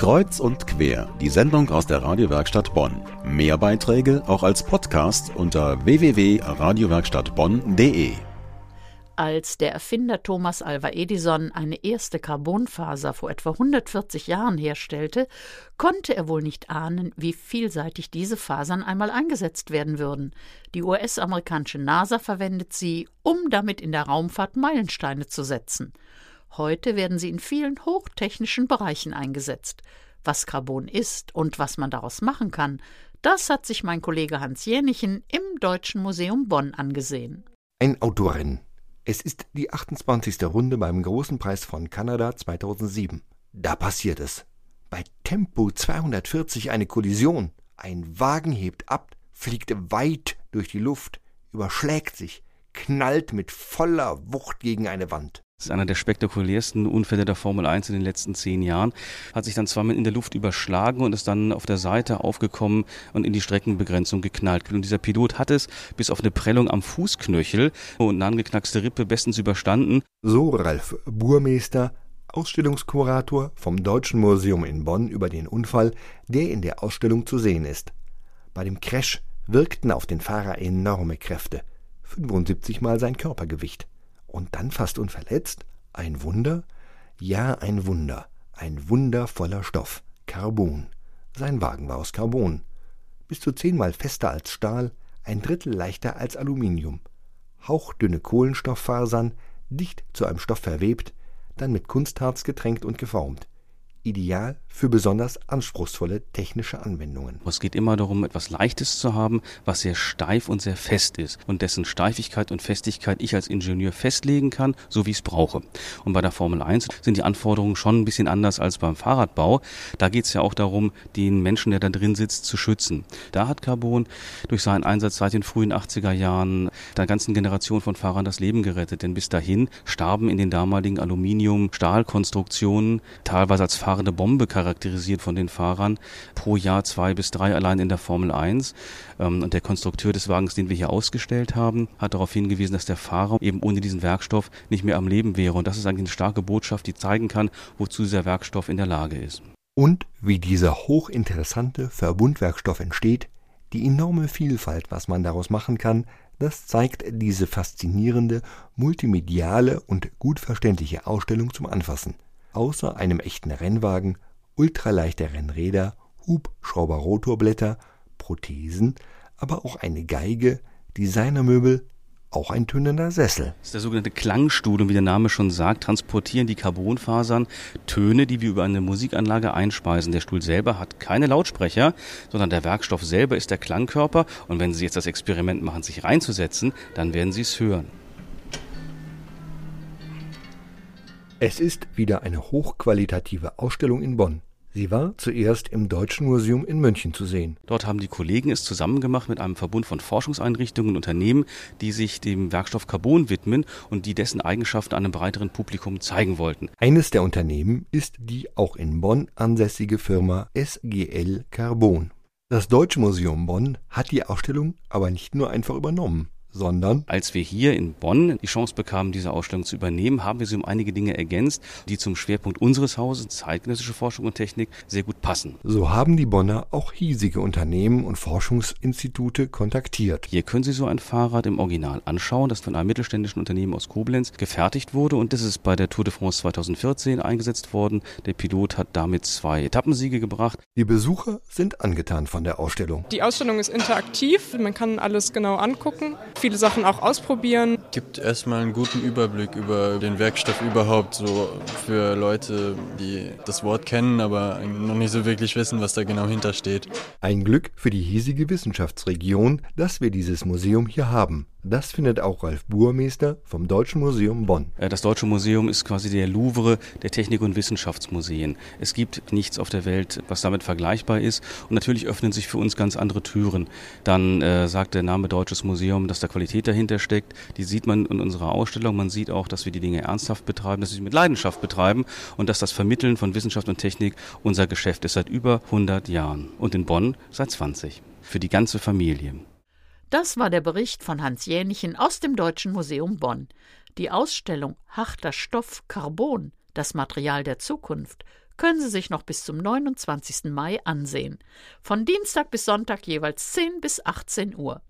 Kreuz und quer, die Sendung aus der Radiowerkstatt Bonn. Mehr Beiträge auch als Podcast unter www.radiowerkstattbonn.de. Als der Erfinder Thomas Alva Edison eine erste Carbonfaser vor etwa 140 Jahren herstellte, konnte er wohl nicht ahnen, wie vielseitig diese Fasern einmal eingesetzt werden würden. Die US-amerikanische NASA verwendet sie, um damit in der Raumfahrt Meilensteine zu setzen. Heute werden sie in vielen hochtechnischen Bereichen eingesetzt. Was Carbon ist und was man daraus machen kann, das hat sich mein Kollege Hans Jänichen im Deutschen Museum Bonn angesehen. Ein Autorennen. Es ist die 28. Runde beim Großen Preis von Kanada 2007. Da passiert es. Bei Tempo 240 eine Kollision. Ein Wagen hebt ab, fliegt weit durch die Luft, überschlägt sich, knallt mit voller Wucht gegen eine Wand. Das ist einer der spektakulärsten Unfälle der Formel 1 in den letzten zehn Jahren. Hat sich dann zweimal in der Luft überschlagen und ist dann auf der Seite aufgekommen und in die Streckenbegrenzung geknallt. Und dieser Pilot hat es bis auf eine Prellung am Fußknöchel und eine angeknackste Rippe bestens überstanden. So Ralf Burmeister, Ausstellungskurator vom Deutschen Museum in Bonn über den Unfall, der in der Ausstellung zu sehen ist. Bei dem Crash wirkten auf den Fahrer enorme Kräfte. 75 mal sein Körpergewicht und dann fast unverletzt? Ein Wunder? Ja, ein Wunder. Ein wundervoller Stoff. Carbon. Sein Wagen war aus Carbon. Bis zu zehnmal fester als Stahl, ein Drittel leichter als Aluminium. Hauchdünne Kohlenstofffasern, dicht zu einem Stoff verwebt, dann mit Kunstharz getränkt und geformt ideal für besonders anspruchsvolle technische Anwendungen. Es geht immer darum, etwas Leichtes zu haben, was sehr steif und sehr fest ist und dessen Steifigkeit und Festigkeit ich als Ingenieur festlegen kann, so wie ich es brauche. Und bei der Formel 1 sind die Anforderungen schon ein bisschen anders als beim Fahrradbau. Da geht es ja auch darum, den Menschen, der da drin sitzt, zu schützen. Da hat Carbon durch seinen Einsatz seit den frühen 80er Jahren der ganzen Generation von Fahrern das Leben gerettet, denn bis dahin starben in den damaligen Aluminium-Stahlkonstruktionen teilweise als Fahrer fahrende Bombe charakterisiert von den Fahrern. Pro Jahr zwei bis drei allein in der Formel 1. Ähm, und der Konstrukteur des Wagens, den wir hier ausgestellt haben, hat darauf hingewiesen, dass der Fahrer eben ohne diesen Werkstoff nicht mehr am Leben wäre. Und das ist eigentlich eine starke Botschaft, die zeigen kann, wozu dieser Werkstoff in der Lage ist. Und wie dieser hochinteressante Verbundwerkstoff entsteht, die enorme Vielfalt, was man daraus machen kann, das zeigt diese faszinierende, multimediale und gut verständliche Ausstellung zum Anfassen außer einem echten Rennwagen ultraleichte Rennräder, Hubschrauber-Rotorblätter, Prothesen, aber auch eine Geige, Designermöbel, auch ein tönender Sessel. Das ist der sogenannte Klangstuhl und wie der Name schon sagt, transportieren die Carbonfasern Töne, die wir über eine Musikanlage einspeisen. Der Stuhl selber hat keine Lautsprecher, sondern der Werkstoff selber ist der Klangkörper und wenn Sie jetzt das Experiment machen, sich reinzusetzen, dann werden Sie es hören. Es ist wieder eine hochqualitative Ausstellung in Bonn. Sie war zuerst im Deutschen Museum in München zu sehen. Dort haben die Kollegen es zusammen gemacht mit einem Verbund von Forschungseinrichtungen und Unternehmen, die sich dem Werkstoff Carbon widmen und die dessen Eigenschaften einem breiteren Publikum zeigen wollten. Eines der Unternehmen ist die auch in Bonn ansässige Firma SGL Carbon. Das Deutsche Museum Bonn hat die Ausstellung aber nicht nur einfach übernommen sondern als wir hier in Bonn die Chance bekamen, diese Ausstellung zu übernehmen, haben wir sie um einige Dinge ergänzt, die zum Schwerpunkt unseres Hauses, zeitgenössische Forschung und Technik, sehr gut passen. So haben die Bonner auch hiesige Unternehmen und Forschungsinstitute kontaktiert. Hier können Sie so ein Fahrrad im Original anschauen, das von einem mittelständischen Unternehmen aus Koblenz gefertigt wurde und das ist bei der Tour de France 2014 eingesetzt worden. Der Pilot hat damit zwei Etappensiege gebracht. Die Besucher sind angetan von der Ausstellung. Die Ausstellung ist interaktiv, man kann alles genau angucken viele Sachen auch ausprobieren. Gibt erstmal einen guten Überblick über den Werkstoff überhaupt, so für Leute, die das Wort kennen, aber noch nicht so wirklich wissen, was da genau hintersteht. Ein Glück für die hiesige Wissenschaftsregion, dass wir dieses Museum hier haben. Das findet auch Ralf Burmeister vom Deutschen Museum Bonn. Äh, das Deutsche Museum ist quasi der Louvre der Technik- und Wissenschaftsmuseen. Es gibt nichts auf der Welt, was damit vergleichbar ist. Und natürlich öffnen sich für uns ganz andere Türen. Dann äh, sagt der Name Deutsches Museum, dass da Qualität dahinter steckt. Die sieht man in unserer Ausstellung. Man sieht auch, dass wir die Dinge ernsthaft betreiben, dass wir sie mit Leidenschaft betreiben und dass das Vermitteln von Wissenschaft und Technik unser Geschäft ist seit über 100 Jahren. Und in Bonn seit 20. Für die ganze Familie. Das war der Bericht von Hans Jänichen aus dem Deutschen Museum Bonn. Die Ausstellung Harter Stoff Carbon, das Material der Zukunft, können Sie sich noch bis zum 29. Mai ansehen. Von Dienstag bis Sonntag jeweils 10 bis 18 Uhr.